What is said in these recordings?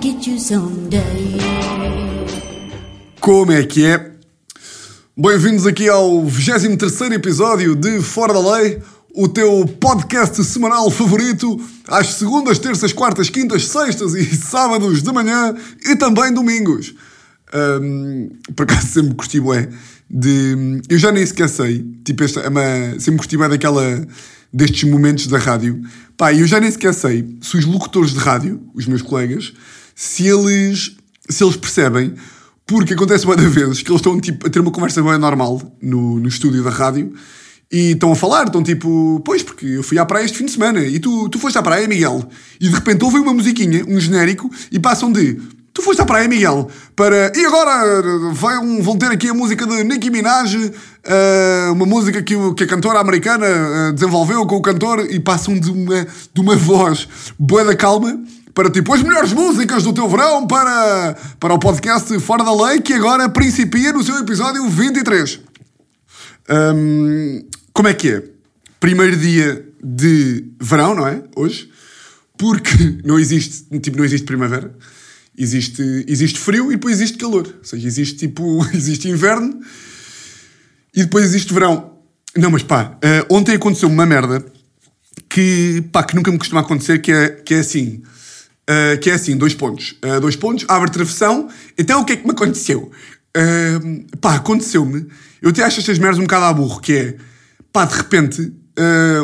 get you someday. Como é que é? Bem-vindos aqui ao 23 episódio de Fora da Lei, o teu podcast semanal favorito, às segundas, terças, quartas, quintas, sextas e sábados de manhã e também domingos. Ahm, por acaso sempre curti bué de... Eu já nem sequer sei, tipo, esta é uma... sempre curti bué daquela... destes momentos da rádio. Pá, eu já nem sequer sei se os locutores de rádio, os meus colegas, se eles, se eles percebem porque acontece muitas vezes que eles estão tipo, a ter uma conversa bem normal no, no estúdio da rádio e estão a falar, estão tipo, pois, porque eu fui à praia este fim de semana e tu, tu foste à praia, Miguel. E de repente ouvem uma musiquinha, um genérico, e passam de tu foste à praia, Miguel, para. E agora vão, vão ter aqui a música de Nicki Minaj, eh, uma música que, que a cantora americana eh, desenvolveu com o cantor, e passam de uma, de uma voz boa da calma para tipo as melhores músicas do teu verão para, para o podcast Fora da Lei, que agora principia no seu episódio 23. Hum, como é que é? Primeiro dia de verão, não é? Hoje. Porque não existe, tipo, não existe primavera. Existe, existe frio e depois existe calor. Ou seja, existe tipo, existe inverno e depois existe verão. Não, mas pá, eh, ontem aconteceu uma merda que, pá, que nunca me costuma acontecer, que é, que é assim. Eh, que é assim, dois pontos. Eh, dois pontos, abre travessão. Então o que é que me aconteceu? Eh, pá, aconteceu-me. Eu até acho estas merdas um bocado à burro, que é, pá, de repente,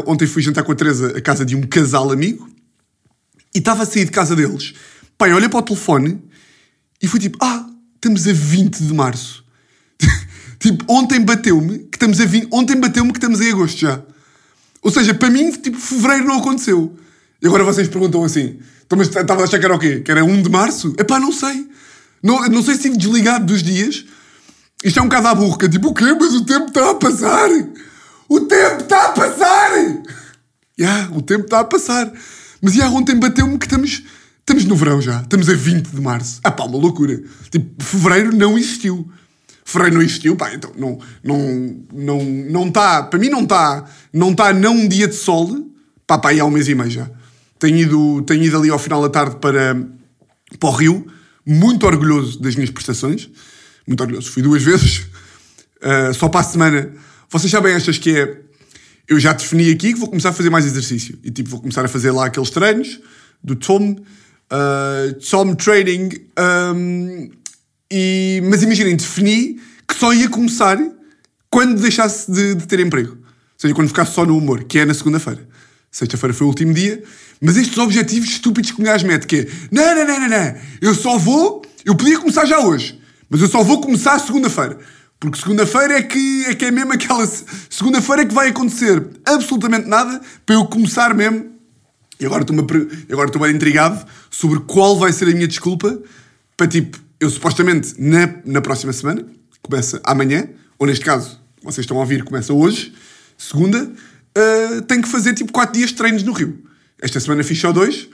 ontem fui jantar com a Teresa a casa de um casal amigo e estava a sair de casa deles. Pá, eu olhei para o telefone e fui tipo, ah, estamos a 20 de março. tipo, ontem bateu-me que estamos a 20, ontem bateu-me que estamos em agosto já. Ou seja, para mim, tipo, fevereiro não aconteceu. E agora vocês perguntam assim, então, mas estava a achar que era o quê? Que era 1 de março? Epá, não sei. Não, não sei se estive desligado dos dias. Isto é um bocado à é Tipo, o quê? Mas o tempo está a passar. O tempo está a passar. Ya, o tempo está a passar. Mas já ontem bateu-me que estamos, estamos no verão já. Estamos a 20 de março. Ah pá, uma loucura. Tipo, fevereiro não existiu. Fevereiro não existiu, pá, então não não não não está, para mim não está, não está não um dia de sol, pá, pá, aí há um mês e meio já. Tenho ido, tenho ido ali ao final da tarde para, para o Rio, muito orgulhoso das minhas prestações, muito orgulhoso. Fui duas vezes, Uh, só para a semana. Vocês sabem estas que é. Eu já defini aqui que vou começar a fazer mais exercício. E tipo, vou começar a fazer lá aqueles treinos do Tom, uh, Tom Training. um, e, mas imaginem, defini que só ia começar quando deixasse de, de ter emprego. Ou seja, quando ficasse só no humor, que é na segunda-feira. Sexta-feira foi o último dia. Mas estes objetivos estúpidos que um gajo mete, que é não, não, não, não, não, eu só vou, eu podia começar já hoje, mas eu só vou começar segunda-feira. Porque segunda-feira é que, é que é mesmo aquela. se- Segunda-feira é que vai acontecer absolutamente nada para eu começar mesmo. E agora pre- agora estou bem intrigado sobre qual vai ser a minha desculpa para tipo, eu supostamente na, na próxima semana, começa amanhã, ou neste caso, vocês estão a ouvir, começa hoje, segunda, ah, tenho que fazer tipo 4 dias de treinos no Rio. Esta semana fiz só dois.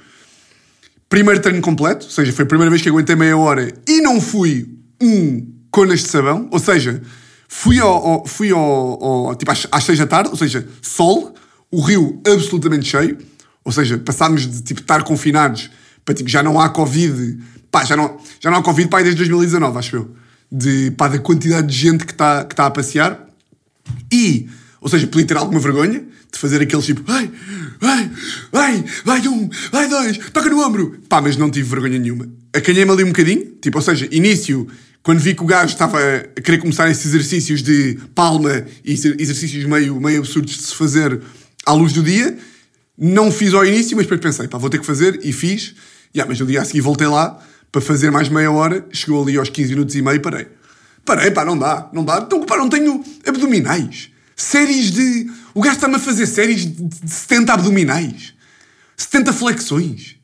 Primeiro treino completo, ou seja, foi a primeira vez que aguentei meia hora e não fui um conas de sabão, ou seja, fui ao, ao- fui ao, ao- tipo às, às seis da tarde, ou seja, sol, o rio absolutamente cheio, ou seja, passámos de tipo estar confinados para tipo já não há Covid, pá, já não, já não há Covid pá, desde 2019, acho eu, de, pá, da quantidade de gente que está que tá a passear. E, ou seja, podia ter alguma vergonha de fazer aqueles tipo, ai, ai, ai, vai um, vai dois, toca no ombro. Pá, mas não tive vergonha nenhuma. Acanhei-me ali um bocadinho, tipo, ou seja, início, quando vi que o gajo estava a querer começar esses exercícios de palma e exer- exercícios meio, meio absurdos de se fazer à luz do dia, não fiz ao início, mas depois pensei, pá, vou ter que fazer, e fiz. Yeah, mas no dia a seguir voltei lá para fazer mais meia hora, chegou ali aos 15 minutos e meio e parei. Parei, pá, não dá, não dá. Então, pá, não tenho abdominais. Séries de. O gajo está-me a fazer séries de de 70 abdominais. 70 flexões.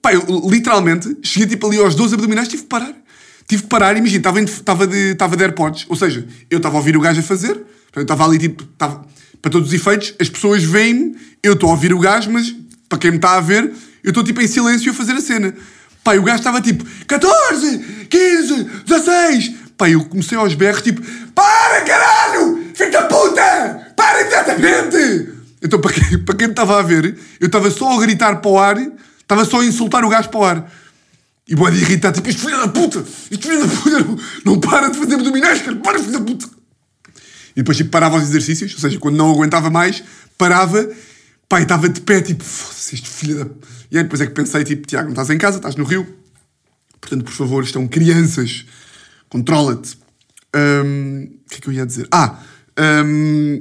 Pá, eu literalmente cheguei tipo ali aos 12 abdominais, tive que parar. Tive que parar, imagina, estava, estava, de, estava de AirPods. Ou seja, eu estava a ouvir o gajo a fazer, eu estava ali tipo, estava, para todos os efeitos, as pessoas veem-me, eu estou a ouvir o gajo, mas para quem me está a ver, eu estou tipo em silêncio a fazer a cena. E o gajo estava tipo 14, 15, 16. Pá, eu comecei aos berros tipo Para caralho! Da puta! Para imediatamente! Então, para quem, para quem estava a ver, eu estava só a gritar para o ar, estava só a insultar o gajo para o ar. E boa de irritar, tipo, este filho da puta, este filho da puta não, não para de fazer abdominais, cara, para, filho da puta. E depois, tipo, parava os exercícios, ou seja, quando não aguentava mais, parava, e estava de pé, tipo, foda-se, este filho da... E aí depois é que pensei, tipo, Tiago, não estás em casa, estás no Rio, portanto, por favor, estão crianças, controla-te. Um, o que é que eu ia dizer? Ah, um,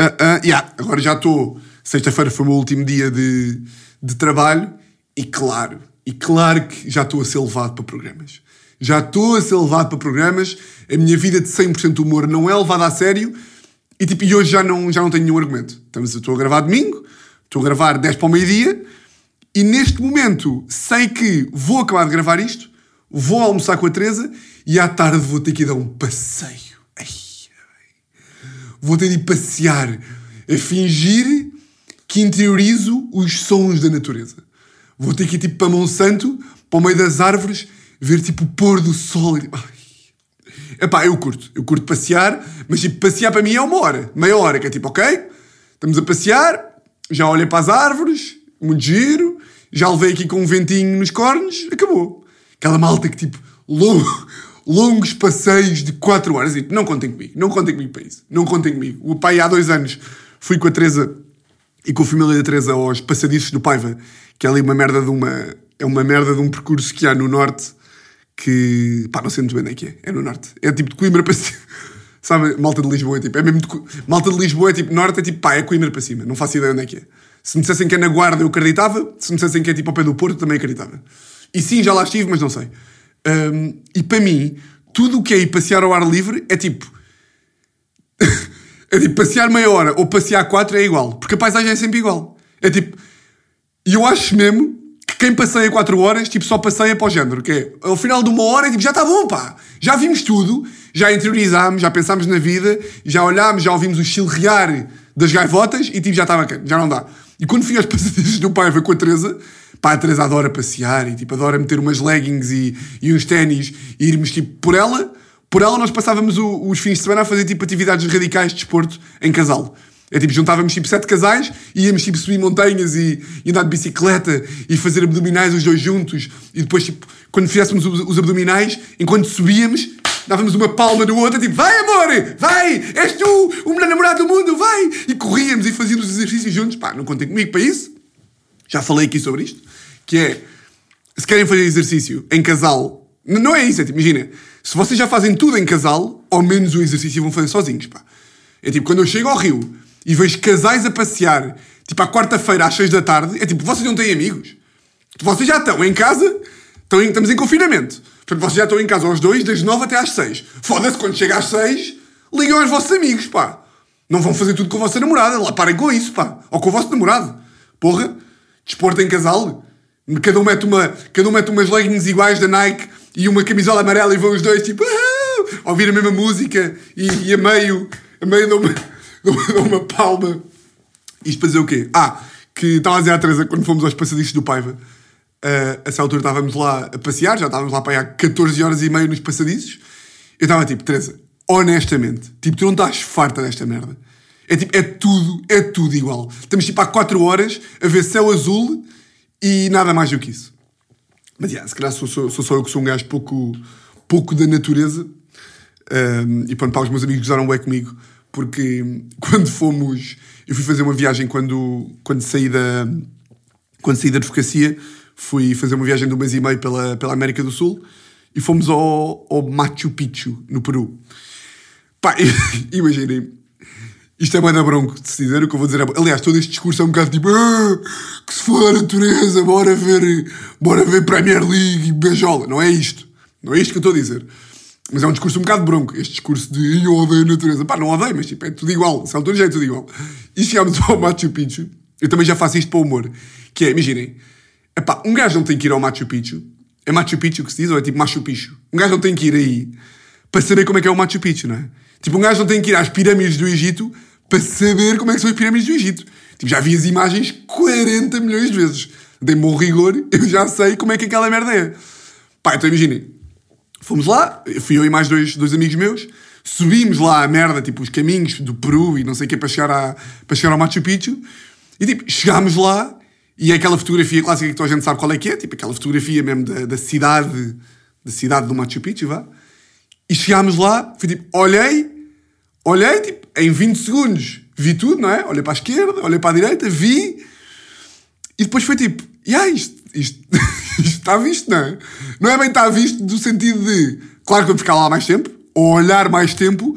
uh, uh, yeah, agora já estou, sexta-feira foi o meu último dia de, de trabalho, e claro, e claro que já estou a ser levado para programas. Já estou a ser levado para programas. A minha vida de 100% humor não é levada a sério. E, tipo, e hoje já não, já não tenho nenhum argumento. Estamos, estou a gravar domingo, estou a gravar 10 para o meio-dia. E neste momento sei que vou acabar de gravar isto, vou almoçar com a Teresa e à tarde vou ter que ir dar um passeio. Ai, vou ter de passear a fingir que interiorizo os sons da natureza. Vou ter que ir tipo para Monsanto, para o meio das árvores, ver tipo o pôr do sol. Ai. Epá, eu curto. Eu curto passear, mas tipo, passear para mim é uma hora, meia hora, que é tipo, ok, estamos a passear, já olhei para as árvores, muito giro, já levei aqui com um ventinho nos cornos, acabou. Aquela malta que tipo, longo, longos passeios de 4 horas. Tipo, não contem comigo, não contem comigo para isso. Não contem comigo. O pai há dois anos fui com a Teresa e com a família da Teresa aos passadiços do Paiva, que é ali uma merda de uma. É uma merda de um percurso que há no norte que. pá, não sei muito bem onde é que é. É no norte. É tipo de Coimbra para cima. Sabe, malta de Lisboa é tipo. É mesmo de, malta de Lisboa é tipo norte, é tipo pá, é Coimbra para cima. Não faço ideia onde é que é. Se me dissessem que é na Guarda, eu acreditava. Se me dissessem que é tipo ao pé do Porto, também acreditava. E sim, já lá estive, mas não sei. Um, e para mim, tudo o que é ir passear ao ar livre é tipo. é tipo, passear meia hora ou passear quatro é igual. Porque a paisagem é sempre igual. É tipo. E eu acho mesmo que quem passeia 4 horas, tipo, só passeia para o género. Que é, ao final de uma hora, é tipo, já está bom, pá. Já vimos tudo, já interiorizámos, já pensámos na vida, já olhámos, já ouvimos o chilrear das gaivotas e tipo, já está bacana, já não dá. E quando fui aos passadiços do pai, foi com a Teresa, pá, a Teresa adora passear e tipo, adora meter umas leggings e, e uns ténis e irmos tipo por ela. Por ela nós passávamos o, os fins de semana a fazer tipo atividades radicais de desporto em casal. É tipo, juntávamos tipo sete casais e íamos tipo subir montanhas e, e, andar de bicicleta e fazer abdominais os dois juntos. E depois, tipo, quando fizéssemos os, os abdominais, enquanto subíamos, dávamos uma palma no outro, tipo, vai amor, vai, és tu o melhor namorado do mundo, vai! E corríamos e fazíamos os exercícios juntos. Pá, não contem comigo para isso. Já falei aqui sobre isto. Que é, se querem fazer exercício em casal, não é isso, é tipo, imagina, se vocês já fazem tudo em casal, ao menos o exercício vão fazer sozinhos, pá. É tipo, quando eu chego ao Rio e vejo casais a passear, tipo, à quarta-feira às seis da tarde, é tipo, vocês não têm amigos? Vocês já estão em casa, estão em, estamos em confinamento. Portanto, vocês já estão em casa aos dois, das nove até às seis. Foda-se, quando chega às seis, ligam aos vossos amigos, pá. Não vão fazer tudo com a vossa namorada. Lá parem com isso, pá. Ou com o vosso namorado. Porra, desporto em casal. Cada um mete, uma, cada um mete umas leggings iguais da Nike e uma camisola amarela e vão os dois, tipo, a ouvir a mesma música e, e a meio, a meio de uma dou uma palma. Isto para dizer o quê? Ah, que estava a dizer à Teresa quando fomos aos passadiços do Paiva. Uh, a essa altura estávamos lá a passear, já estávamos lá para aí há 14 horas e meia nos passadiços. Eu estava tipo, Teresa, honestamente, tipo, tu não estás farta desta merda. É tipo, é tudo, é tudo igual. Estamos tipo há 4 horas a ver céu azul e nada mais do que isso. Mas, yeah, se calhar sou, sou, sou só eu que sou um gajo pouco, pouco da natureza. Um, e pronto, para os meus amigos gozaram bem comigo porque quando fomos. Eu fui fazer uma viagem quando, quando saí da. Quando saí da advocacia, fui fazer uma viagem de um mês e meio pela, pela América do Sul e fomos ao, ao Machu Picchu, no Peru. Pá, imaginem, isto é mais da bronco de se dizer o que eu vou dizer. Aliás, todo este discurso é um bocado tipo ah, que se for a natureza, bora ver, bora ver Premier League e beijola. Não é isto. Não é isto que eu estou a dizer. Mas é um discurso um bocado bronco, este discurso de eu odeio a natureza. Pá, não odeio, mas tipo, é tudo igual. Se altura já é tudo igual. E chegámos ao Machu Picchu, eu também já faço isto para o humor. Que é, imaginem, epá, um gajo não tem que ir ao Machu Picchu. É Machu Picchu que se diz ou é tipo Machu Picchu? Um gajo não tem que ir aí para saber como é que é o Machu Picchu, não é? Tipo, um gajo não tem que ir às pirâmides do Egito para saber como é que são as pirâmides do Egito. Tipo, já vi as imagens 40 milhões de vezes. Dei-me bom rigor, eu já sei como é que aquela merda é. Pá, então imaginem, Fomos lá, fui eu e mais dois, dois amigos meus, subimos lá a merda, tipo, os caminhos do Peru e não sei o que, para chegar, para chegar ao Machu Picchu, e tipo, chegámos lá E é aquela fotografia clássica que toda a gente sabe qual é que é, tipo aquela fotografia mesmo da, da cidade, da cidade do Machu Picchu, vá. E chegámos lá, foi tipo, olhei, olhei, tipo, em 20 segundos, vi tudo, não é? Olhei para a esquerda, olhei para a direita, vi, e depois foi tipo, yeah, isto, isto, isto está visto, não é? Não é bem está visto do sentido de, claro que vamos ficar lá mais tempo, ou olhar mais tempo,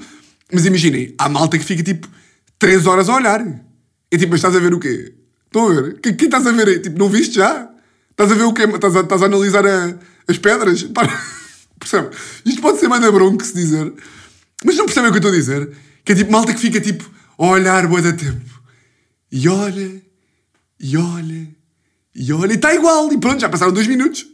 mas imaginem, há malta que fica tipo 3 horas a olhar. E tipo, mas estás a ver o quê? Estão a ver? O que, que estás a ver aí? Tipo, não viste já? Estás a ver o quê? Estás a, estás a analisar a, as pedras? Percebe? Isto pode ser mais da bronca se dizer. Mas não percebem o que eu estou a dizer? Que é tipo malta que fica tipo a olhar boa da tempo. E olha, e olha, e olha, e está igual. E pronto, já passaram dois minutos.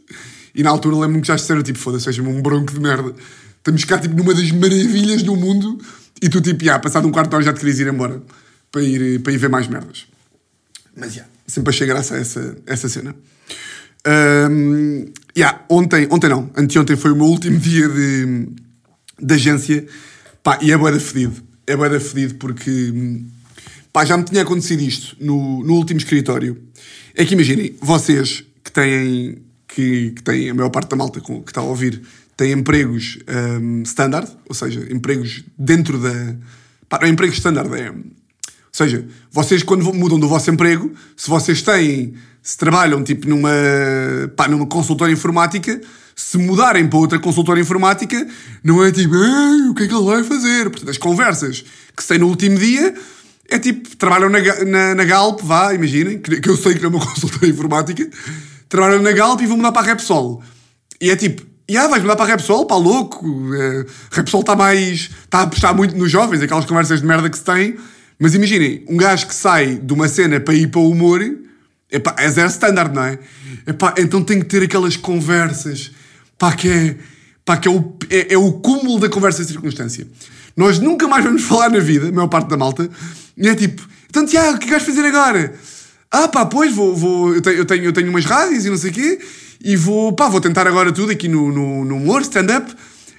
E na altura lembro-me que já disseram tipo, foda-se, seja-me um bronco de merda. Estamos cá tipo numa das maravilhas do mundo e tu tipo, já, passado um quarto de hora já te querias ir embora para ir, para ir ver mais merdas. Mas já, sempre achei graça a essa, essa cena. Um, yeah, ontem, ontem não, anteontem foi o meu último dia de, de agência pá, e é boeda fedido. É boeda fedido porque pá, já me tinha acontecido isto no, no último escritório. É que imaginem, vocês que têm, que, que têm a maior parte da malta que está a ouvir tem empregos um, standard, ou seja, empregos dentro da. Pá, não é empregos standard, é. Seja, vocês quando mudam do vosso emprego, se vocês têm se trabalham tipo numa, pá, numa consultora informática, se mudarem para outra consultora informática, não é tipo, o que é que ele vai fazer? Portanto, as conversas que se tem no último dia é tipo, trabalham na, na, na Galp, vá, imaginem, que, que eu sei que é uma consultora informática, trabalham na Galp e vão mudar para a Repsol. E é tipo, e ah, vais mudar para a Repsol, pá, louco. É, Repsol está mais. está a apostar muito nos jovens, aquelas conversas de merda que se tem. Mas imaginem, um gajo que sai de uma cena para ir para o humor Epá, é zero standard, não é? Epá, então tem que ter aquelas conversas pá, que, é, pá, que é, o, é, é o cúmulo da conversa de circunstância. Nós nunca mais vamos falar na vida, a maior parte da malta, e é tipo, então Tiago, o que vais fazer agora? Ah pá, pois, vou, vou, eu, tenho, eu, tenho, eu tenho umas rádios e não sei o quê, e vou, pá, vou tentar agora tudo aqui no, no, no humor, stand-up.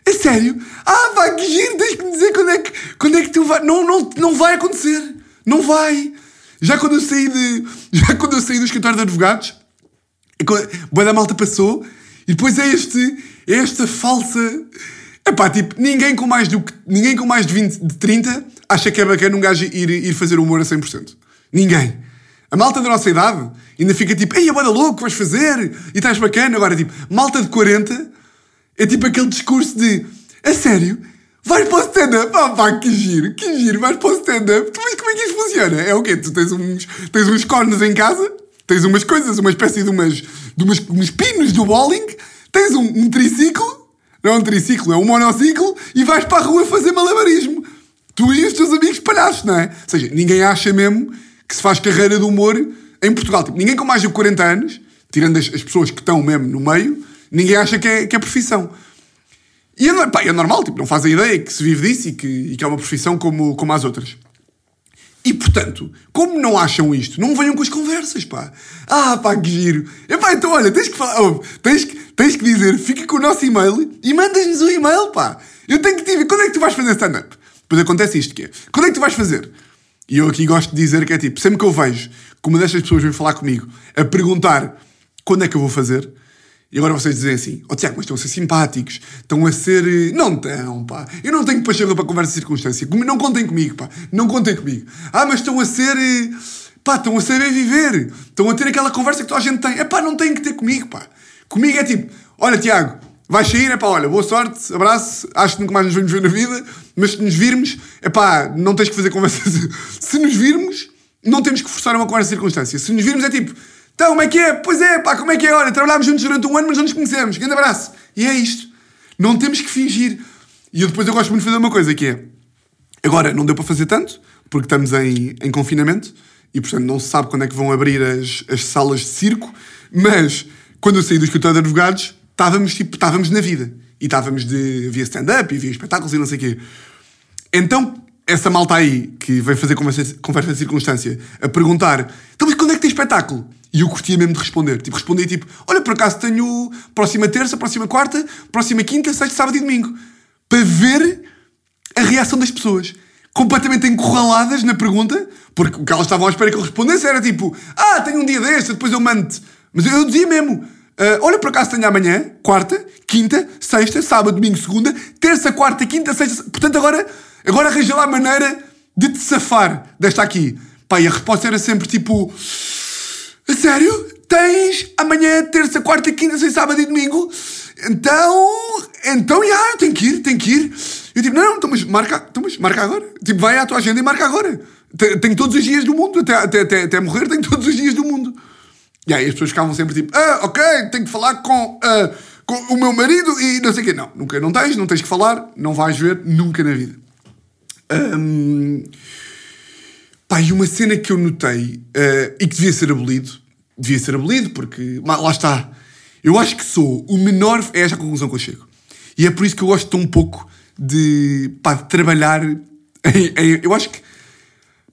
É sério? Ah pá, que giro, tens que me dizer quando é que, quando é que tu vai... Não, não, não vai acontecer. Não vai. Já quando eu saí de. Já quando eu saí do escritório de advogados, boa da malta passou, e depois é este. É esta falsa. Epá, tipo, ninguém com mais, do que, ninguém com mais de 20, de 30 acha que é bacana um gajo ir, ir fazer humor a 100%. Ninguém. A malta da nossa idade ainda fica tipo, ei, é boa louco, vais fazer, e estás bacana. Agora, tipo, malta de 40 é tipo aquele discurso de, a sério, Vais para o stand-up? Ah pá, que giro, que giro, vais para o stand-up. Como é que isso funciona? É o quê? Tu tens uns, tens uns cones em casa, tens umas coisas, uma espécie de umas, de umas, uns pinos do bowling, tens um, um triciclo, não é um triciclo, é um monociclo, e vais para a rua fazer malabarismo. Tu e os teus amigos palhaços, não é? Ou seja, ninguém acha mesmo que se faz carreira de humor em Portugal. Tipo, ninguém com mais de 40 anos, tirando as, as pessoas que estão mesmo no meio, ninguém acha que é, que é profissão. E é, pá, é normal, tipo, não faz a ideia que se vive disso e que, e que é uma profissão como, como as outras. E portanto, como não acham isto, não venham com as conversas, pá. Ah, pá, que giro. Epá, então olha, tens que falar, oh, tens, que, tens que dizer, fica com o nosso e-mail e mandas-nos o e-mail, pá. Eu tenho que te ver, quando é que tu vais fazer stand-up? Depois acontece isto, que é, quando é que tu vais fazer? E eu aqui gosto de dizer que é tipo, sempre que eu vejo que uma destas pessoas vem falar comigo a perguntar quando é que eu vou fazer, e agora vocês dizem assim, ó oh, Tiago, mas estão a ser simpáticos, estão a ser... Eh, não estão, pá. Eu não tenho paixão para conversa de circunstância. Não contem comigo, pá. Não contem comigo. Ah, mas estão a ser... Eh, pá, estão a saber viver. Estão a ter aquela conversa que toda a gente tem. É pá, não têm que ter comigo, pá. Comigo é tipo, olha Tiago, vais sair, é pá, olha, boa sorte, abraço, acho que nunca mais nos vamos ver na vida, mas se nos virmos, é pá, não tens que fazer conversa... se nos virmos, não temos que forçar uma conversa de circunstância. Se nos virmos é tipo então, como é que é? Pois é, pá, como é que é? Olha, trabalhámos juntos durante um ano, mas não nos conhecemos. Grande abraço. E é isto. Não temos que fingir. E eu depois eu gosto muito de fazer uma coisa que é. Agora, não deu para fazer tanto, porque estamos em, em confinamento e, portanto, não se sabe quando é que vão abrir as, as salas de circo, mas quando eu saí do escritório de advogados, estávamos, tipo, estávamos na vida. E estávamos de. via stand-up e via espetáculos e não sei o quê. Então, essa malta aí que vem fazer conversa, conversa de circunstância a perguntar: então, mas quando é que tem espetáculo? E eu curtia mesmo de responder. Tipo, respondia tipo: Olha, por acaso tenho próxima terça, próxima quarta, próxima quinta, sexta, sábado e domingo. Para ver a reação das pessoas. Completamente encurraladas na pergunta, Porque o que elas estavam à espera que ele respondesse era tipo: Ah, tenho um dia deste, depois eu mando Mas eu, eu dizia mesmo: ah, Olha, por acaso tenho amanhã, quarta, quinta, sexta, sábado, domingo, segunda, terça, quarta, quinta, sexta. Portanto, agora, agora arranja lá a maneira de te safar desta aqui. Pá, e a resposta era sempre tipo: A sério? Tens amanhã, terça, quarta, quinta, sexta, sábado e domingo? Então, então, já, yeah, tenho que ir, tenho que ir. Eu tipo, não, não, então, mas marca, então, mas marca agora. Tipo, vai à tua agenda e marca agora. Tenho todos os dias do mundo, até, até, até, até morrer, tenho todos os dias do mundo. E aí as pessoas ficavam sempre tipo, ah, ok, tenho que falar com, uh, com o meu marido e não sei o quê. Não, nunca, não tens, não tens que falar, não vais ver nunca na vida. Um, pá, e uma cena que eu notei uh, e que devia ser abolido, devia ser abolido porque, lá está, eu acho que sou o menor, é esta a conclusão que eu chego. E é por isso que eu gosto tão pouco de, pá, de trabalhar em, em, eu acho que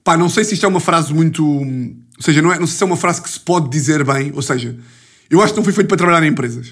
Pá, não sei se isto é uma frase muito. Ou seja, não, é, não sei se é uma frase que se pode dizer bem. Ou seja, eu acho que não foi feito para trabalhar em empresas.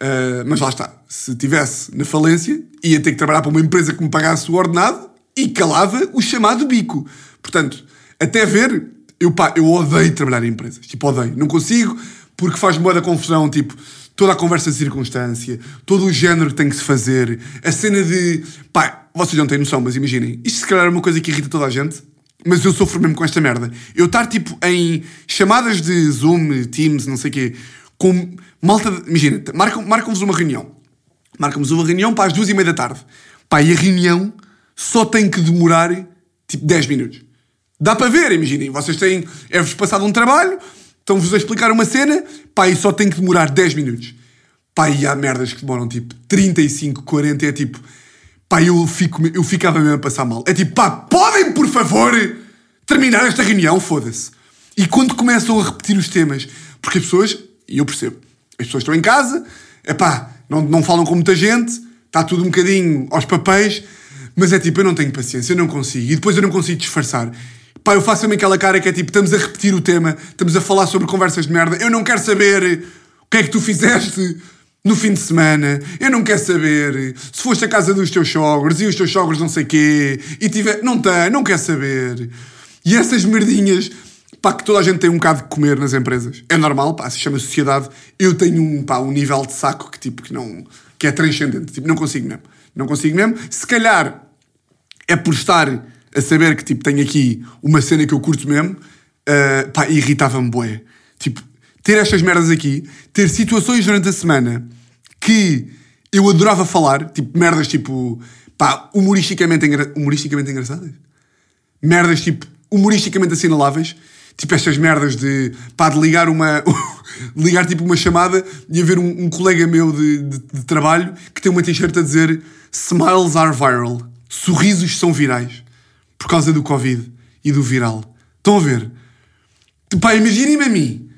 Uh, mas lá está. Se tivesse na falência, ia ter que trabalhar para uma empresa que me pagasse o ordenado e calava o chamado bico. Portanto, até ver, eu, pá, eu odeio trabalhar em empresas. Tipo, odeio. Não consigo porque faz moda da confusão. Tipo, toda a conversa de circunstância, todo o género que tem que se fazer, a cena de. Pá, vocês não têm noção, mas imaginem. Isto se calhar é uma coisa que irrita toda a gente mas eu sofro mesmo com esta merda. Eu estar tipo em chamadas de Zoom, Teams, não sei o quê, com malta. Imagina, marcam-vos marcam uma reunião. Marcam-vos uma reunião para as duas e meia da tarde. Pá, e a reunião só tem que demorar tipo 10 minutos. Dá para ver, imaginem. Vocês têm. É-vos passado um trabalho, estão-vos a explicar uma cena, pá, e só tem que demorar 10 minutos. Pá, e há merdas que demoram tipo 35, 40, é tipo Pá, eu, fico, eu ficava mesmo a passar mal. É tipo, pá, podem, por favor, terminar esta reunião? Foda-se. E quando começam a repetir os temas, porque as pessoas, e eu percebo, as pessoas estão em casa, é pá, não, não falam com muita gente, está tudo um bocadinho aos papéis, mas é tipo, eu não tenho paciência, eu não consigo, e depois eu não consigo disfarçar. Pá, eu faço também aquela cara que é tipo, estamos a repetir o tema, estamos a falar sobre conversas de merda, eu não quero saber o que é que tu fizeste no fim de semana, eu não quero saber se foste à casa dos teus sogros e os teus sogros não sei quê, e tiver. Não tem, não quer saber. E essas merdinhas, pá, que toda a gente tem um bocado de comer nas empresas. É normal, pá, se chama sociedade. Eu tenho um, pá, um nível de saco que, tipo, que não. que é transcendente. Tipo, não consigo mesmo. Não consigo mesmo. Se calhar é por estar a saber que, tipo, tenho aqui uma cena que eu curto mesmo, uh, pá, irritava-me, boé. Tipo, ter estas merdas aqui, ter situações durante a semana que eu adorava falar, tipo merdas tipo, pá, humoristicamente, engra... humoristicamente engraçadas. Merdas tipo, humoristicamente assinaláveis. Tipo estas merdas de, pá, de ligar uma, ligar tipo uma chamada e haver um, um colega meu de, de, de, trabalho que tem uma t-shirt a dizer Smiles are viral. Sorrisos são virais. Por causa do Covid e do viral. Estão a ver? Pá, imaginem-me a mim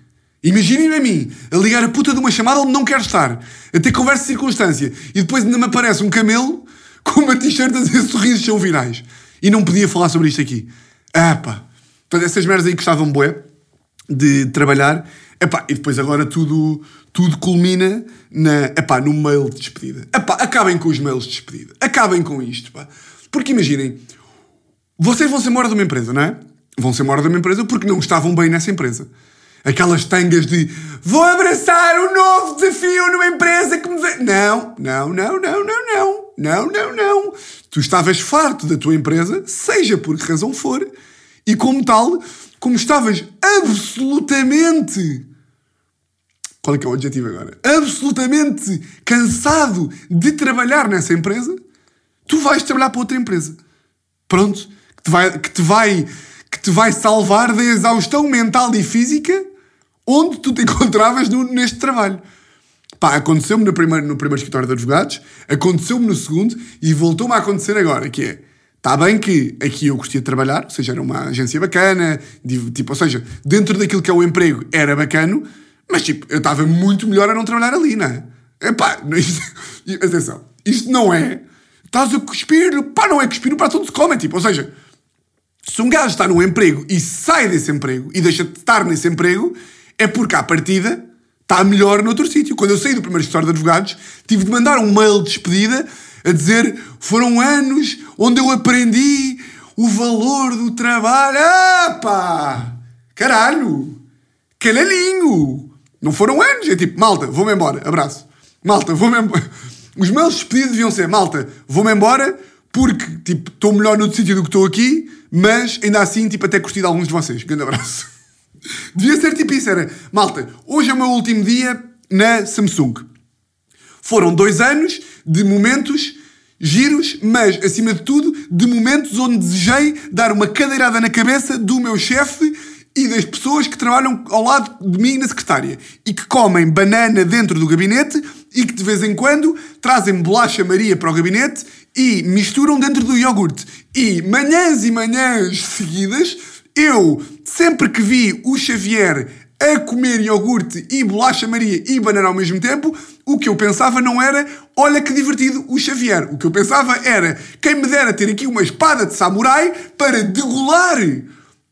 Imaginem-me a mim a ligar a puta de uma chamada onde não quero estar, a ter conversa de circunstância e depois ainda me aparece um camelo com uma t-shirt a dizer sorrisos são virais. E não podia falar sobre isto aqui. Ah, pá. Portanto, essas merdas aí gostavam bué de trabalhar. Epá, e depois agora tudo, tudo culmina na, epá, no mail de despedida. Epá, acabem com os mails de despedida. Acabem com isto. Porque imaginem, vocês vão ser embora de uma empresa, não é? Vão ser embora de uma empresa porque não estavam bem nessa empresa. Aquelas tangas de vou abraçar um novo desafio numa empresa que me. Não, não, não, não, não, não. Não, não, não. Tu estavas farto da tua empresa, seja por que razão for, e como tal, como estavas absolutamente. Qual é que é o objetivo agora? Absolutamente cansado de trabalhar nessa empresa, tu vais trabalhar para outra empresa. Pronto. Que te vai, que te vai, que te vai salvar da exaustão mental e física onde tu te encontravas no, neste trabalho. Pá, aconteceu-me no primeiro, no primeiro escritório de advogados, aconteceu-me no segundo e voltou-me a acontecer agora, que é, está bem que aqui eu gostia de trabalhar, ou seja, era uma agência bacana, tipo, ou seja, dentro daquilo que é o emprego era bacano, mas tipo, eu estava muito melhor a não trabalhar ali, não é? Epá, isto, atenção, isto não é, estás a cuspir, pá, não é cuspir para tudo se come, tipo, ou seja, se um gajo está num emprego e sai desse emprego e deixa de estar nesse emprego, é porque, à partida, está melhor noutro sítio. Quando eu saí do primeiro escritório de advogados, tive de mandar um mail de despedida a dizer foram anos onde eu aprendi o valor do trabalho. Ah, pá! Caralho! Canalinho! Não foram anos, é tipo, malta, vou-me embora, abraço. Malta, vou-me embora. Os meus despedidos deviam ser, malta, vou-me embora porque, tipo, estou melhor no sítio do que estou aqui, mas ainda assim, tipo, até curti de alguns de vocês. Grande abraço. Devia ser tipo isso, era, malta, hoje é o meu último dia na Samsung. Foram dois anos de momentos giros, mas, acima de tudo, de momentos onde desejei dar uma cadeirada na cabeça do meu chefe e das pessoas que trabalham ao lado de mim na secretária e que comem banana dentro do gabinete e que de vez em quando trazem bolacha Maria para o gabinete e misturam dentro do iogurte. E manhãs e manhãs seguidas, eu, sempre que vi o Xavier a comer iogurte e bolacha Maria e banana ao mesmo tempo, o que eu pensava não era, olha que divertido o Xavier. O que eu pensava era, quem me dera ter aqui uma espada de samurai para degolar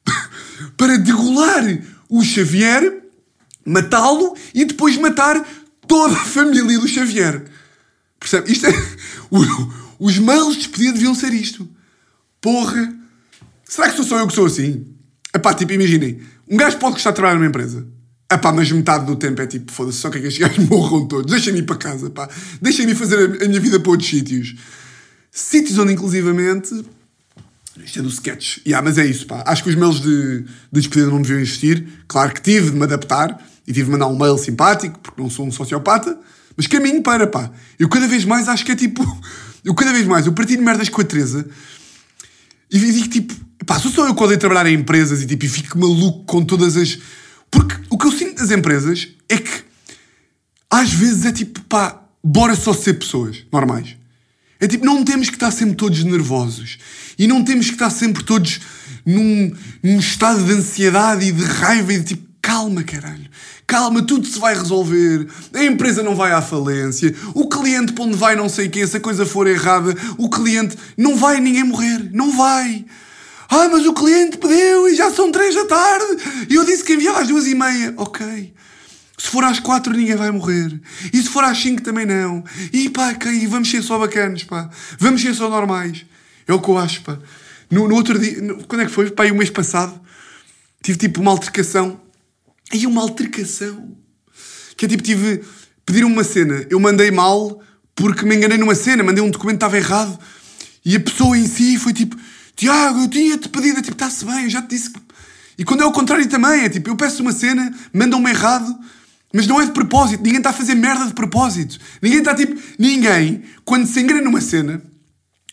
para degolar o Xavier, matá-lo e depois matar toda a família do Xavier. Percebe? Isto é... Os mails de despedida deviam ser isto. Porra! Será que sou só eu que sou assim? Epá, tipo, imaginem. Um gajo pode gostar de trabalhar numa empresa. Epá, mas metade do tempo é tipo, foda-se, só que estes gajos morram todos. Deixem-me ir para casa, pá. Deixem-me fazer a minha vida para outros sítios. Sítios onde, inclusivamente, isto é do sketch. Yeah, mas é isso, pá. Acho que os mails de, de despedida não deviam existir. Claro que tive de me adaptar e tive de mandar um mail simpático, porque não sou um sociopata. Mas caminho para, pá. Eu cada vez mais acho que é tipo. Eu cada vez mais, eu partilho merdas com a Teresa e digo tipo, pá, sou só eu que odeio trabalhar em empresas e tipo, fico maluco com todas as. Porque o que eu sinto das empresas é que às vezes é tipo, pá, bora só ser pessoas normais. É tipo, não temos que estar sempre todos nervosos. E não temos que estar sempre todos num, num estado de ansiedade e de raiva e de tipo, calma, caralho. Calma, tudo se vai resolver. A empresa não vai à falência. O cliente para onde vai não sei quem, se a coisa for errada, o cliente não vai ninguém morrer. Não vai. Ah, mas o cliente pediu e já são três da tarde. E eu disse que enviava às duas e meia. Ok. Se for às quatro ninguém vai morrer. E se for às cinco também não. E pá, okay, vamos ser só bacanas, pá. Vamos ser só normais. É o que eu acho, pá. No, no outro dia, no, quando é que foi? Pá, o mês passado, tive tipo uma altercação. E uma altercação. Que é tipo, tive. Pedir uma cena. Eu mandei mal porque me enganei numa cena, mandei um documento que estava errado. E a pessoa em si foi tipo: Tiago, eu tinha-te pedido. É tipo, está-se bem, eu já te disse. E quando é o contrário também, é tipo, eu peço uma cena, mandam-me errado mas não é de propósito. Ninguém está a fazer merda de propósito. Ninguém está tipo. Ninguém, quando se engana numa cena.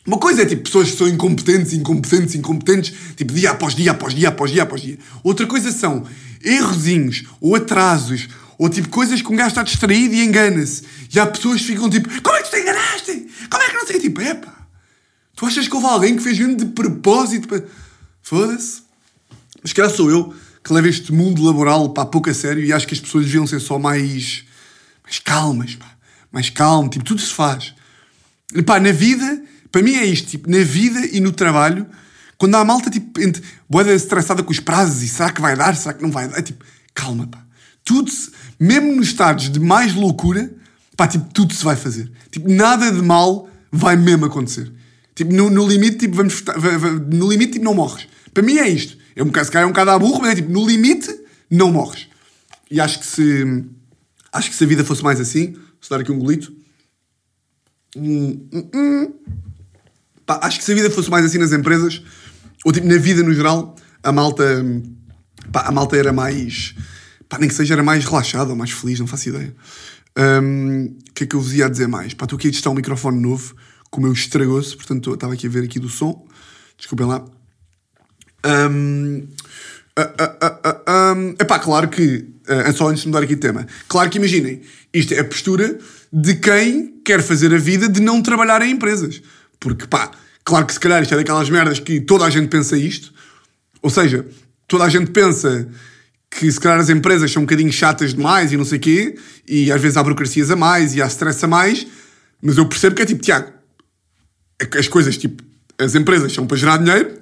Uma coisa é tipo pessoas que são incompetentes, incompetentes, incompetentes, tipo dia após dia, após dia, após dia, após dia. Outra coisa são errozinhos ou atrasos ou tipo coisas que um gajo está distraído e engana-se. E há pessoas que ficam tipo: Como é que tu te enganaste? Como é que não sei? Tipo, epá, tu achas que houve alguém que fez mesmo de propósito para. Foda-se. Mas que sou eu que leva este mundo laboral para pouco a sério e acho que as pessoas deviam ser só mais, mais calmas, pá. mais calmo, tipo, tudo se faz. E, pá, na vida, para mim é isto, tipo, na vida e no trabalho, quando há malta, tipo, entre boeda estressada com os prazos e será que vai dar, será que não vai dar, é tipo, calma, pá. Tudo se, mesmo nos estados de mais loucura, pá, tipo, tudo se vai fazer. Tipo, nada de mal vai mesmo acontecer. Tipo, no, no limite, tipo, vamos, no limite, tipo, não morres. Para mim é isto. É um bocado, se calhar é um bocado à burro, mas é tipo, no limite, não morres. E acho que se. Acho que se a vida fosse mais assim, se dar aqui um golito. Hum, hum, hum. Pá, acho que se a vida fosse mais assim nas empresas, ou tipo na vida no geral, a malta. Pá, a malta era mais. Pá, nem que seja, era mais relaxada ou mais feliz, não faço ideia. Hum, o que é que eu vos ia dizer mais? Pá, estou aqui a testar um microfone novo, como eu estragou-se, portanto estava aqui a ver aqui do som. Desculpem lá. Um, um, epá, claro que, uh, só antes de mudar aqui de tema, claro que imaginem, isto é a postura de quem quer fazer a vida de não trabalhar em empresas. Porque, pá, claro que se calhar isto é daquelas merdas que toda a gente pensa isto, ou seja, toda a gente pensa que se calhar as empresas são um bocadinho chatas demais e não sei o quê, e às vezes há burocracias a mais e há stress a mais, mas eu percebo que é tipo, Tiago, as coisas, tipo, as empresas são para gerar dinheiro,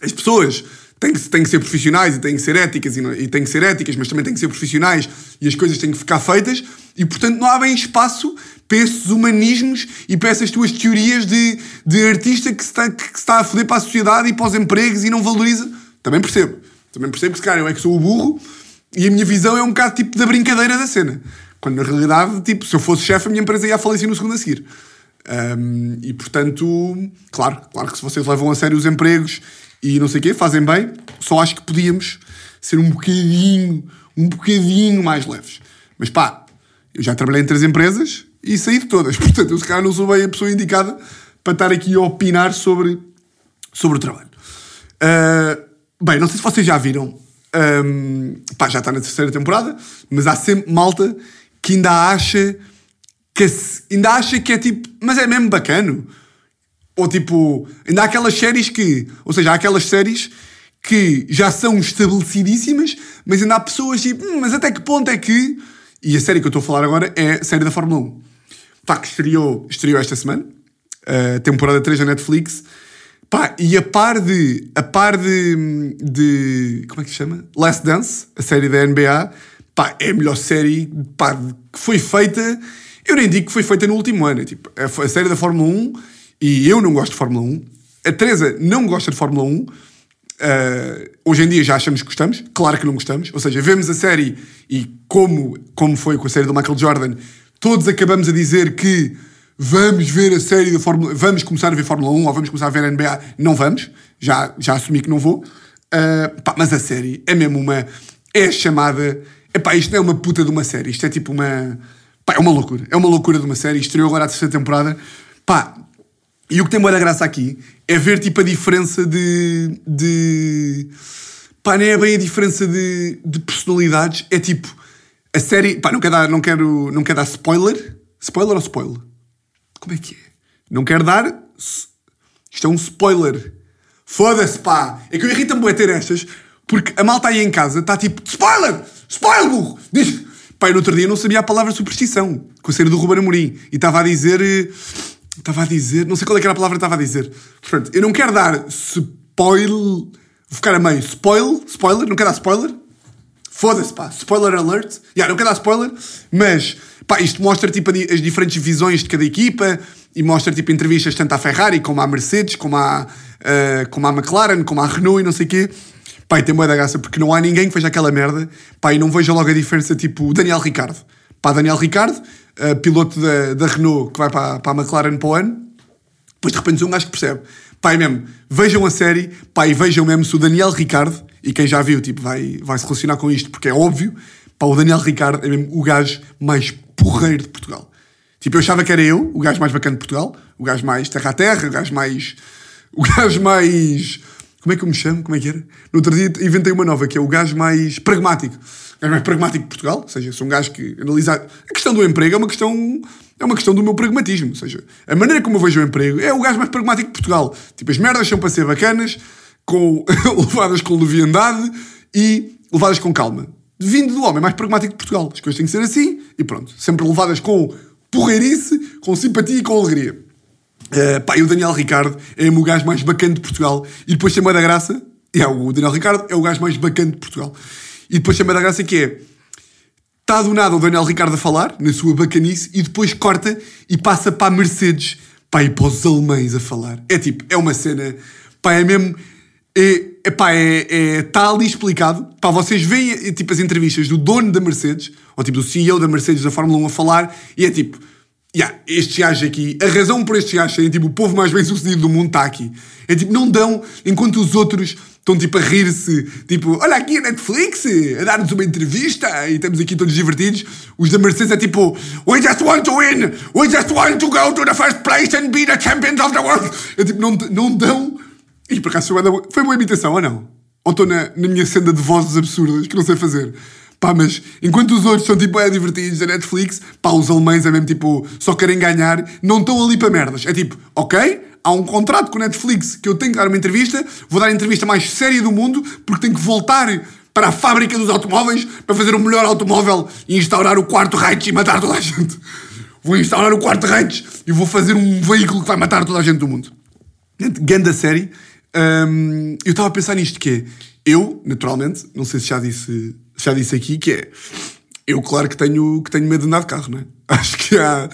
as pessoas têm que, têm que ser profissionais e têm que ser éticas e, não, e têm que ser éticas, mas também têm que ser profissionais e as coisas têm que ficar feitas e, portanto, não há bem espaço para esses humanismos e para essas tuas teorias de, de artista que se, está, que se está a foder para a sociedade e para os empregos e não valoriza. Também percebo. Também percebo que se calhar eu é que sou o burro e a minha visão é um bocado tipo da brincadeira da cena. Quando na realidade, tipo, se eu fosse chefe, a minha empresa ia falecer no segundo a seguir. Um, e portanto, claro, claro que se vocês levam a sério os empregos e não sei o quê, fazem bem, só acho que podíamos ser um bocadinho, um bocadinho mais leves. Mas pá, eu já trabalhei em três empresas e saí de todas. Portanto, eu se calhar não sou bem a pessoa indicada para estar aqui a opinar sobre, sobre o trabalho. Uh, bem, não sei se vocês já viram. Um, pá, já está na terceira temporada, mas há sempre malta que ainda acha que ainda acha que é tipo, mas é mesmo bacano. Ou tipo, ainda há aquelas séries que, ou seja, há aquelas séries que já são estabelecidíssimas, mas ainda há pessoas tipo, hum, mas até que ponto é que. E a série que eu estou a falar agora é a série da Fórmula 1. Pá, que estreou, estreou esta semana, temporada 3 da Netflix. Pá, e a par de. A par de. de como é que se chama? Last Dance, a série da NBA. Pá, é a melhor série pá, que foi feita. Eu nem digo que foi feita no último ano. É, tipo, a, série da Fórmula 1. E eu não gosto de Fórmula 1. A Teresa não gosta de Fórmula 1. Uh, hoje em dia já achamos que gostamos. Claro que não gostamos. Ou seja, vemos a série e como, como foi com a série do Michael Jordan, todos acabamos a dizer que vamos ver a série da Fórmula vamos começar a ver Fórmula 1 ou vamos começar a ver a NBA. Não vamos, já, já assumi que não vou. Uh, pá, mas a série é mesmo uma. É chamada. Epá, isto não é uma puta de uma série, isto é tipo uma. Pá, é uma loucura. É uma loucura de uma série. Estreou agora a terceira temporada. Pá, e o que tem boa graça aqui é ver tipo a diferença de. de... Pá, não é bem a diferença de, de personalidades, é tipo. A série. Pá, não quero dar, não quero, não quero dar spoiler. Spoiler ou spoiler? Como é que é? Não quero dar. Isto é um spoiler. Foda-se, pá! É que eu irrita-me ter estas, porque a malta aí em casa está tipo: spoiler! Spoiler, burro! Diz. Pá, no outro dia não sabia a palavra superstição, com a série do Ruben Amorim, e estava a dizer. Eh, estava a dizer. Não sei qual é que era a palavra que estava a dizer. Portanto, eu não quero dar spoiler. Vou ficar a meio. Spoil, spoiler, não quero dar spoiler. Foda-se, pá. Spoiler alert. Yeah, não quero dar spoiler, mas Pá, isto mostra tipo, as diferentes visões de cada equipa e mostra tipo, entrevistas tanto à Ferrari como à Mercedes, como à, uh, como à McLaren, como à Renault e não sei o quê. E tem boa da graça porque não há ninguém que veja aquela merda. E não veja logo a diferença, tipo, Daniel Ricardo. Pá, Daniel Ricardo, uh, piloto da, da Renault que vai para, para a McLaren para o ano. Depois de repente um gajo que percebe. É mesmo, vejam a série, e vejam mesmo se o Daniel Ricardo, e quem já viu, tipo, vai, vai se relacionar com isto, porque é óbvio, pá, o Daniel Ricardo é mesmo o gajo mais porreiro de Portugal. Tipo, eu achava que era eu, o gajo mais bacana de Portugal, o gajo mais terra a terra, o gajo mais. O gajo mais. Como é que eu me chamo? Como é que era? No outro dia inventei uma nova, que é o gajo mais pragmático. O gajo mais pragmático de Portugal, ou seja, sou um gajo que analisa. A questão do emprego é uma questão. É uma questão do meu pragmatismo. Ou seja, a maneira como eu vejo o emprego é o gajo mais pragmático de Portugal. Tipo, as merdas são para ser bacanas, com, levadas com leviandade e levadas com calma vindo do homem mais pragmático de Portugal. As coisas têm que ser assim e pronto. Sempre levadas com porreirice, com simpatia e com alegria. Uh, pá, e o Daniel Ricardo é o gajo mais bacana de Portugal. E depois tem da graça. É, o Daniel Ricardo é o gajo mais bacana de Portugal. E depois tem da graça que é. Está do nada o Daniel Ricardo a falar, na sua bacanice, e depois corta e passa para a Mercedes, pá, e para os alemães a falar. É tipo, é uma cena, pá, é mesmo é, epá, é, é, tá ali explicado. Pá, vocês veem é, tipo, as entrevistas do dono da Mercedes, ou tipo do CEO da Mercedes da Fórmula 1 a falar, e é tipo, yeah, estes gajos aqui, a razão por estes gajos serem tipo, o povo mais bem sucedido do mundo está aqui. É tipo, não dão, enquanto os outros estão tipo a rir-se, tipo, olha aqui a Netflix, a dar-nos uma entrevista e estamos aqui todos divertidos. Os da Mercedes é tipo, we just want to win, we just want to go to the first place and be the champions of the world. É tipo, não, não dão e por acaso foi uma imitação ou não? Ou estou na, na minha senda de vozes absurdas que não sei fazer? Pá, mas enquanto os outros são tipo é divertidos da Netflix, pá, os alemães é mesmo tipo só querem ganhar, não estão ali para merdas. É tipo, ok, há um contrato com a Netflix que eu tenho que dar uma entrevista, vou dar a entrevista mais séria do mundo porque tenho que voltar para a fábrica dos automóveis para fazer o melhor automóvel e instaurar o quarto Reich e matar toda a gente. Vou instaurar o quarto Reich e vou fazer um veículo que vai matar toda a gente do mundo. Ganda série. Eu estava a pensar nisto, que é, eu, naturalmente, não sei se já disse, já disse aqui, que é, eu claro que tenho, que tenho medo de andar de carro, não é? Acho que há,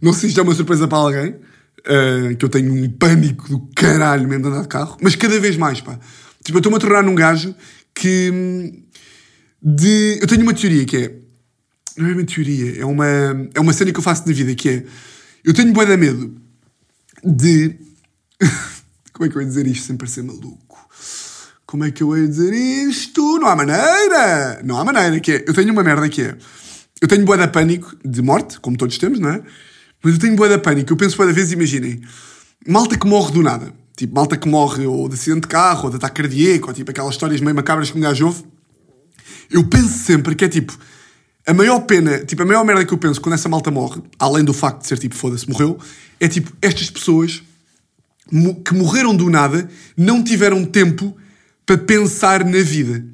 não sei se é uma surpresa para alguém, uh, que eu tenho um pânico do caralho mesmo de andar de carro, mas cada vez mais, pá. Tipo, eu estou-me a tornar num gajo que. hum, De, eu tenho uma teoria que é. Não é uma teoria, é uma, é uma cena que eu faço na vida que é. Eu tenho de medo de. Como é que eu ia dizer isto sem parecer maluco? Como é que eu ia dizer isto? Não há maneira! Não há maneira, que é. Eu tenho uma merda que é. Eu tenho bué de pânico de morte, como todos temos, não é? Mas eu tenho bué de pânico. Eu penso bué de vezes, imaginem, malta que morre do nada. Tipo, malta que morre ou de acidente de carro, ou de ataque cardíaco, ou tipo aquelas histórias meio macabras que um gajo ouve. Eu penso sempre que é tipo. A maior pena, tipo, a maior merda que eu penso quando essa malta morre, além do facto de ser tipo, foda-se, morreu, é tipo, estas pessoas que morreram do nada não tiveram tempo para pensar na vida.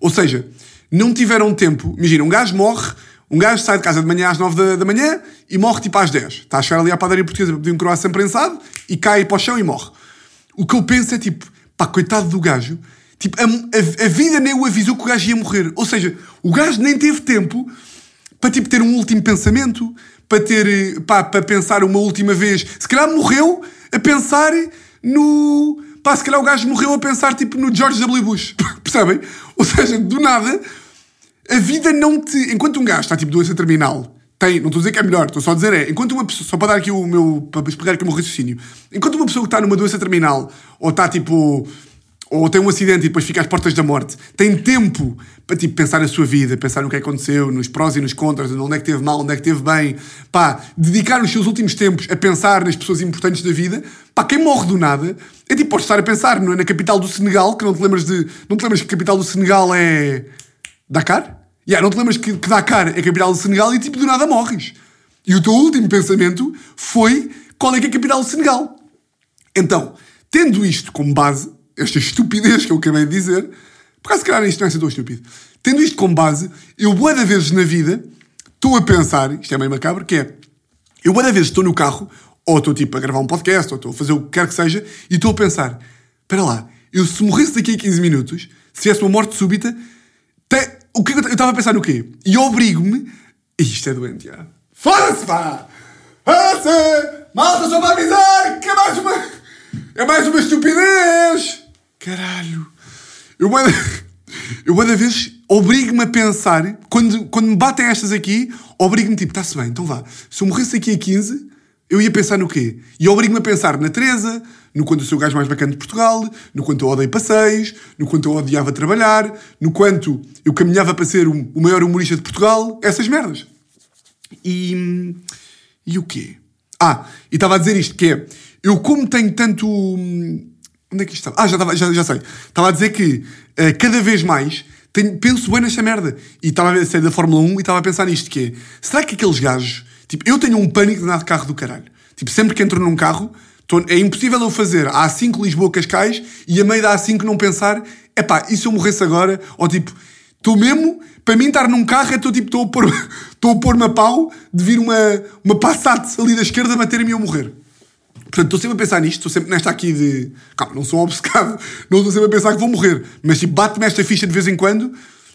Ou seja, não tiveram tempo. Imagina, um gajo morre, um gajo sai de casa de manhã às 9 da, da manhã e morre tipo às 10. Está a chegar ali à padaria portuguesa para pedir um croissant prensado e cai para o chão e morre. O que eu penso é tipo, pá, coitado do gajo. Tipo, a, a- a vida nem o avisou que o gajo ia morrer. Ou seja, o gajo nem teve tempo para tipo ter um último pensamento, para ter, eh, pá, para pensar uma última vez. Se calhar morreu a pensar no, pá, se calhar o gajo morreu a pensar tipo no George W. Bush, percebem? Ou seja, do nada, a vida não te, enquanto um gajo está tipo doença terminal, tem, não estou a dizer que é melhor, estou só a dizer é, enquanto uma pessoa, só para dar aqui o meu, para explicar aqui o meu raciocínio, enquanto uma pessoa que está numa doença terminal, ou está tipo, ou tem um acidente e depois fica às portas da morte, tem tempo para tipo, pensar na sua vida, pensar no que aconteceu, nos prós e nos contras, onde é que teve mal, onde é que teve bem, pá, dedicar os seus últimos tempos a pensar nas pessoas importantes da vida, pá, quem morre do nada, é tipo, podes estar a pensar não é, na capital do Senegal, que não te lembras de, não te lembras que a capital do Senegal é Dakar? Yeah, não te lembras que, que Dakar é a capital do Senegal e tipo do nada morres. E o teu último pensamento foi qual é que é a capital do Senegal. Então, tendo isto como base, esta estupidez que eu acabei de dizer, por acaso, se calhar isto não é ser tão estúpido, tendo isto como base, eu boa de vezes na vida estou a pensar, isto é meio macabro, que é, eu boa de vezes estou no carro, ou estou tipo a gravar um podcast, ou estou a fazer o que quer que seja, e estou a pensar, espera lá, eu se morresse daqui a 15 minutos, se tivesse uma morte súbita, te- o que é eu estava a pensar no quê? E obrigo-me, isto é doente, já. Foda-se, pá! Foda-se! Malta, só para avisar que é mais uma. É mais uma estupidez! Caralho! Eu, da- eu, vez, obrigo-me a pensar, quando, quando me batem estas aqui, obrigo-me tipo, está-se bem, então vá. Se eu morresse aqui a 15, eu ia pensar no quê? E obrigo-me a pensar na Teresa, no quanto eu sou o gajo mais bacana de Portugal, no quanto eu odeio passeios, no quanto eu odiava trabalhar, no quanto eu caminhava para ser o maior humorista de Portugal, essas merdas. E. E o quê? Ah, e estava a dizer isto, que é. Eu, como tenho tanto. hum, Onde é que isto estava? Ah, já, estava, já, já sei. Estava a dizer que eh, cada vez mais tenho- penso bem nesta merda. E estava a série da Fórmula 1 e estava a pensar nisto, que é. Será que aqueles gajos. Tipo, eu tenho um pânico de andar de carro do caralho. Tipo, sempre que entro num carro, tô- é impossível eu fazer a A5 Lisboa-Cascais e a meio da A5 não pensar, epá, e se eu morresse agora? Ou tipo, estou mesmo, para mim estar num carro é estou tipo, estou a pôr-me a pau de vir uma, uma Passat ali da esquerda bater-me e eu morrer. Portanto, estou sempre a pensar nisto, estou sempre nesta aqui de. Calma, não sou obcecado, não estou sempre a pensar que vou morrer, mas tipo, bate-me esta ficha de vez em quando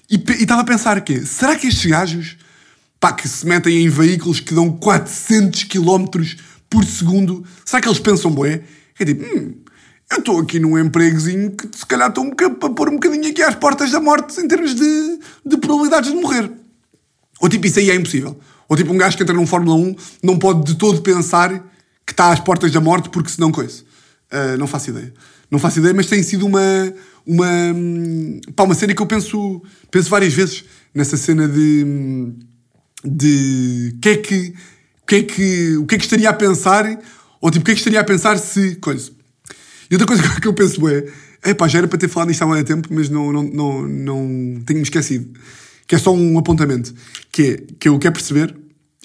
e estava a pensar que será que estes gajos pá, que se metem em veículos que dão 400 km por segundo, será que eles pensam, bué? É tipo, hum, eu estou aqui num empregozinho que se calhar estou um para pôr um bocadinho aqui às portas da morte em termos de, de probabilidades de morrer. Ou tipo, isso aí é impossível. Ou tipo, um gajo que entra num Fórmula 1 não pode de todo pensar que está às portas da morte porque senão coisa. Ah, não faço ideia. Não faço ideia, mas tem sido uma. Uma, hum, pá, uma cena que eu penso, penso várias vezes nessa cena de. hum, de que é que, que é que, o que é que estaria a pensar, ou tipo, o que é que estaria a pensar se. Coisa. E outra coisa que eu penso é, é pá, já era para ter falado nisto há muito tempo, mas não, não, não, não tenho-me esquecido. Que é só um apontamento. Que é, que eu quero perceber,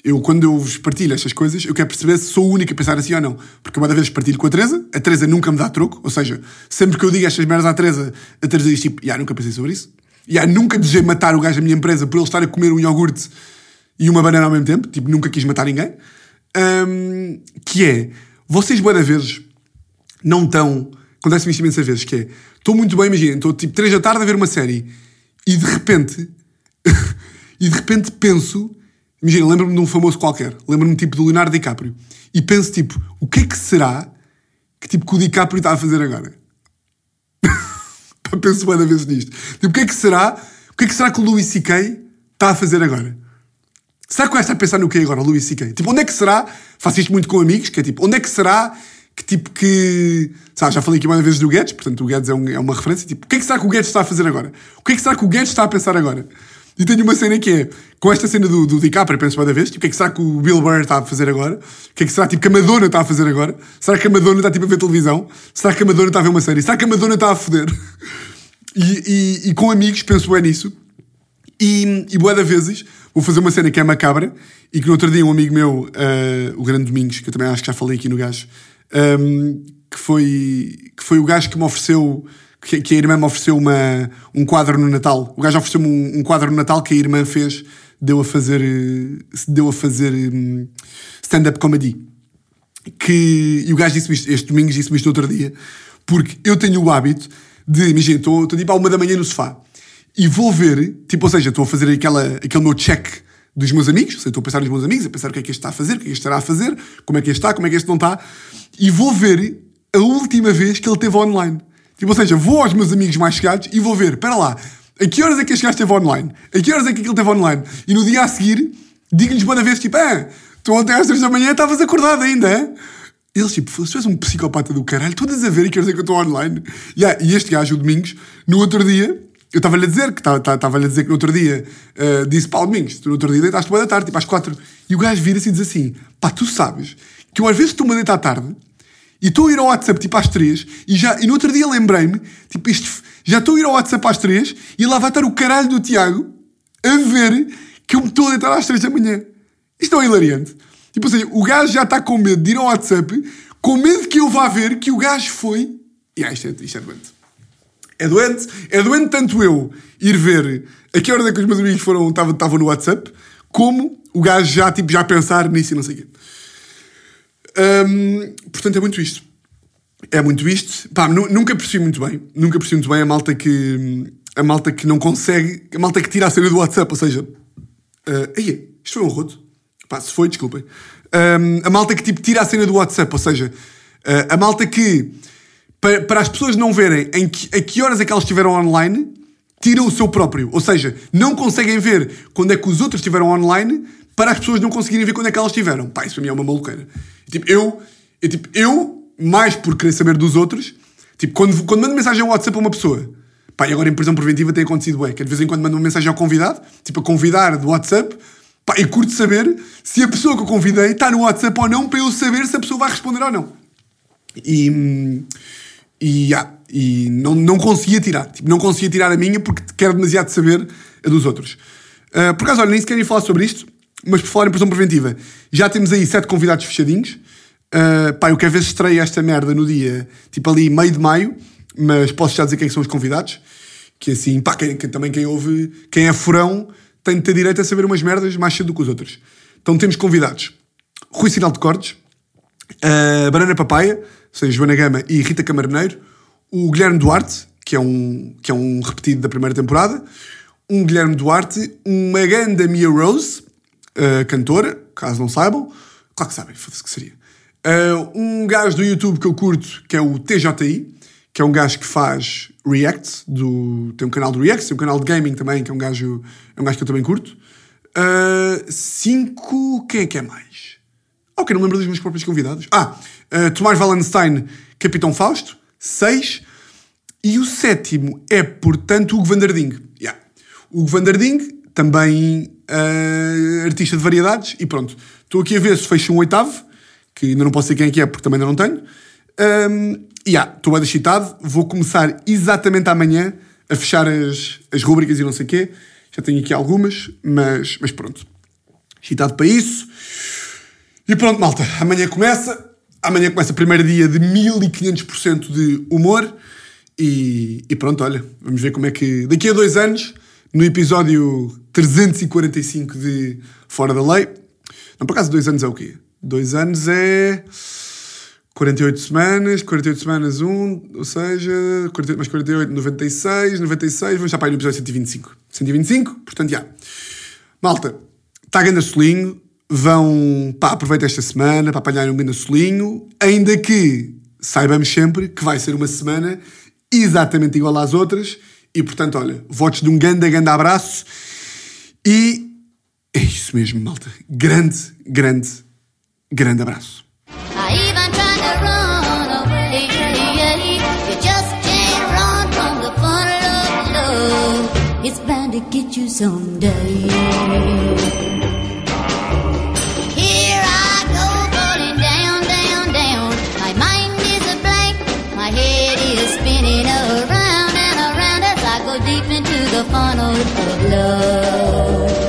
eu quando eu vos partilho estas coisas, eu quero perceber se sou o único a pensar assim ou não. Porque uma vezes partilho com a Teresa, a Teresa nunca me dá troco, ou seja, sempre que eu digo estas merdas à Teresa, a Teresa diz tipo, já nunca pensei sobre isso. Já nunca desejei matar o gajo da minha empresa por ele estar a comer um iogurte e uma banana ao mesmo tempo, tipo, nunca quis matar ninguém. Hum, que é, vocês boa vezes não estão. Acontece-me isto imensas vezes, que é. Estou muito bem, imaginem, estou tipo 3 da tarde a ver uma série e de repente. e de repente penso. Imagina, lembro-me de um famoso qualquer. Lembro-me tipo do Leonardo DiCaprio. E penso tipo, o que é que será que tipo que o DiCaprio está a fazer agora? Penso bem vezes nisto. Tipo, o que é que será? O que é que será que o Louis C.K. está a fazer agora? Será que o está a pensar no quê agora, o Louis C.K.? Tipo, onde é que será? Faço isto muito com amigos, que é tipo, onde é que será que tipo que. Sabe, já falei aqui mais vezes do Guedes, portanto o Guedes é, um, é, uma referência. Tipo, o que é que será que o Guedes está a fazer agora? O que é que será que o Guedes está a pensar agora? E tenho uma cena que é, com esta cena do, do DiCaprio, penso uma vez, tipo, o que é que será que o Bill Burr está a fazer agora? O que é que será tipo, que a Madonna está a fazer agora? Será que a Madonna está tipo, a ver televisão? Será que a Madonna está a ver uma série? Será que a Madonna está a foder? E, e, e com amigos penso bem nisso. E, e boa vezes vou fazer uma cena que é macabra e que no outro dia um amigo meu, uh, o Grande Domingos, que eu também acho que já falei aqui no gajo, um, ehm, que, foi, que foi o gajo que me ofereceu que, que a irmã me ofereceu uma, um quadro no Natal. O gajo ofereceu-me um, um, quadro no Natal que a irmã fez, deu a fazer, deu a fazer um, stand-up comedy. Que, e o gajo disse-me isto, este domingo disse-me isto outro dia, porque eu tenho o hábito de, imagina, estou, tipo à uma da manhã no sofá e vou ver, tipo, ou seja, estou a fazer aquela, aquele meu check dos meus amigos, estou a pensar nos meus amigos, a pensar o que é que este está a fazer, o que é que este estará a fazer, como é que este está, como é que este não está, e vou ver a última vez que ele esteve online. Tipo, ou seja, vou aos meus amigos mais chegados e vou ver, espera lá, a que horas é que este gajo esteve online? A que horas é que aquilo esteve online? E no dia a seguir, digo-lhes uma vez, tipo, ah, tu ontem às três da manhã estavas acordado ainda, hein? Eles, tipo, se tu és um psicopata do caralho, todas a ver e queres dizer que eu estou online. Yeah, e este gajo, o Domingos, no outro dia, eu estava-lhe a dizer, que estava-lhe a dizer que no outro dia uh, disse Paulo Domingos, tu no outro dia deitaste boa da tarde, tipo às quatro. E o gajo vira-se e diz assim: pá, tu sabes que eu às vezes estou-me a deitar à tarde e estou a ir ao WhatsApp tipo às três e, já, e no outro dia lembrei-me, tipo, isto, já estou a ir ao WhatsApp às três e lá vai estar o caralho do Tiago a ver que eu me estou a deitar às três da manhã. Isto é hilariante. Tipo assim, o gajo já está com medo de ir ao WhatsApp, com medo que eu vá ver que o gajo foi. E ah, isto é, isto é doente. É doente, é doente tanto eu ir ver a que hora é que os meus amigos foram, estavam no WhatsApp, como o gajo já, tipo, já pensar nisso e não sei o quê. Portanto, é muito isto. É muito isto. Pá, nunca percebi muito bem. Nunca percebi muito bem a malta que. A malta que não consegue. A malta que tira a cena do WhatsApp. Ou seja. Uh, aí, isto foi um roto. Pá, se foi, desculpem. Um, a malta que tipo tira a cena do WhatsApp. Ou seja, uh, a malta que. Para, para as pessoas não verem em que, a que horas é que elas estiveram online, tiram o seu próprio. Ou seja, não conseguem ver quando é que os outros estiveram online para as pessoas não conseguirem ver quando é que elas estiveram. Pá, isso para mim é uma maluqueira. Tipo, eu, eu, tipo, eu mais por querer saber dos outros, tipo, quando, quando mando mensagem ao WhatsApp a uma pessoa, pá, e agora em prisão preventiva tem acontecido, é, que de vez em quando mando uma mensagem ao convidado, tipo, a convidar do WhatsApp, pá, e curto saber se a pessoa que eu convidei está no WhatsApp ou não, para eu saber se a pessoa vai responder ou não. E, e, yeah, e não, não conseguia tirar, tipo, não conseguia tirar a minha porque quero demasiado saber a dos outros. Uh, por acaso, olha, nem sequer ia falar sobre isto, mas por falar em prisão preventiva, já temos aí sete convidados fechadinhos. Uh, pá, eu quero ver se estreia esta merda no dia, tipo ali, meio de maio, mas posso já dizer quem são os convidados. Que assim, pá, quem, quem, também quem ouve, quem é furão, tem de ter direito a saber umas merdas mais cedo do que os outros. Então temos convidados: Rui Sinal de Cortes, uh, Banana Papaya, ou seja, Joana Gama e Rita Camarneiro, o Guilherme Duarte, que é um, que é um repetido da primeira temporada, um Guilherme Duarte, uma ganda Mia Rose, uh, cantora, caso não saibam. Claro que sabem, foda-se que seria. Uh, um gajo do YouTube que eu curto, que é o TJI, que é um gajo que faz reacts, do, tem um canal de reacts, tem um canal de gaming também, que é um gajo, é um gajo que eu também curto. Uh, cinco, quem é que é mais? Ok, não me lembro dos meus próprios convidados. Ah, uh, Tomás Wallenstein, Capitão Fausto. Seis. E o sétimo é, portanto, o Vanderding. Yeah. O Vanderding, também uh, artista de variedades, e pronto. Estou aqui a ver se fecho um oitavo, que ainda não posso dizer quem é que é, porque também ainda não tenho. Um, e yeah, estou bem excitado, vou começar exatamente amanhã a fechar as, as rubricas e não sei o quê. Já tenho aqui algumas, mas, mas pronto. Excitado para isso. E pronto, malta, amanhã começa. Amanhã começa o primeiro dia de 1500% de humor. E, e pronto, olha, vamos ver como é que. Daqui a dois anos no episódio 345 de Fora da Lei. Não, por acaso, dois anos é o quê? Dois anos é 48 semanas, 48 semanas 1, ou seja, 48 mais 48, 96, 96, vamos já para aí no episódio 125. 125, portanto, já. Malta, está a solinho, vão, pá, aproveita esta semana para apanhar um grande solinho, ainda que saibamos sempre que vai ser uma semana exatamente igual às outras. E portanto, olha, votos de um grande, grande abraço. E é isso mesmo, malta. Grande, grande, grande abraço. It's bound to get you someday. The funnel of love.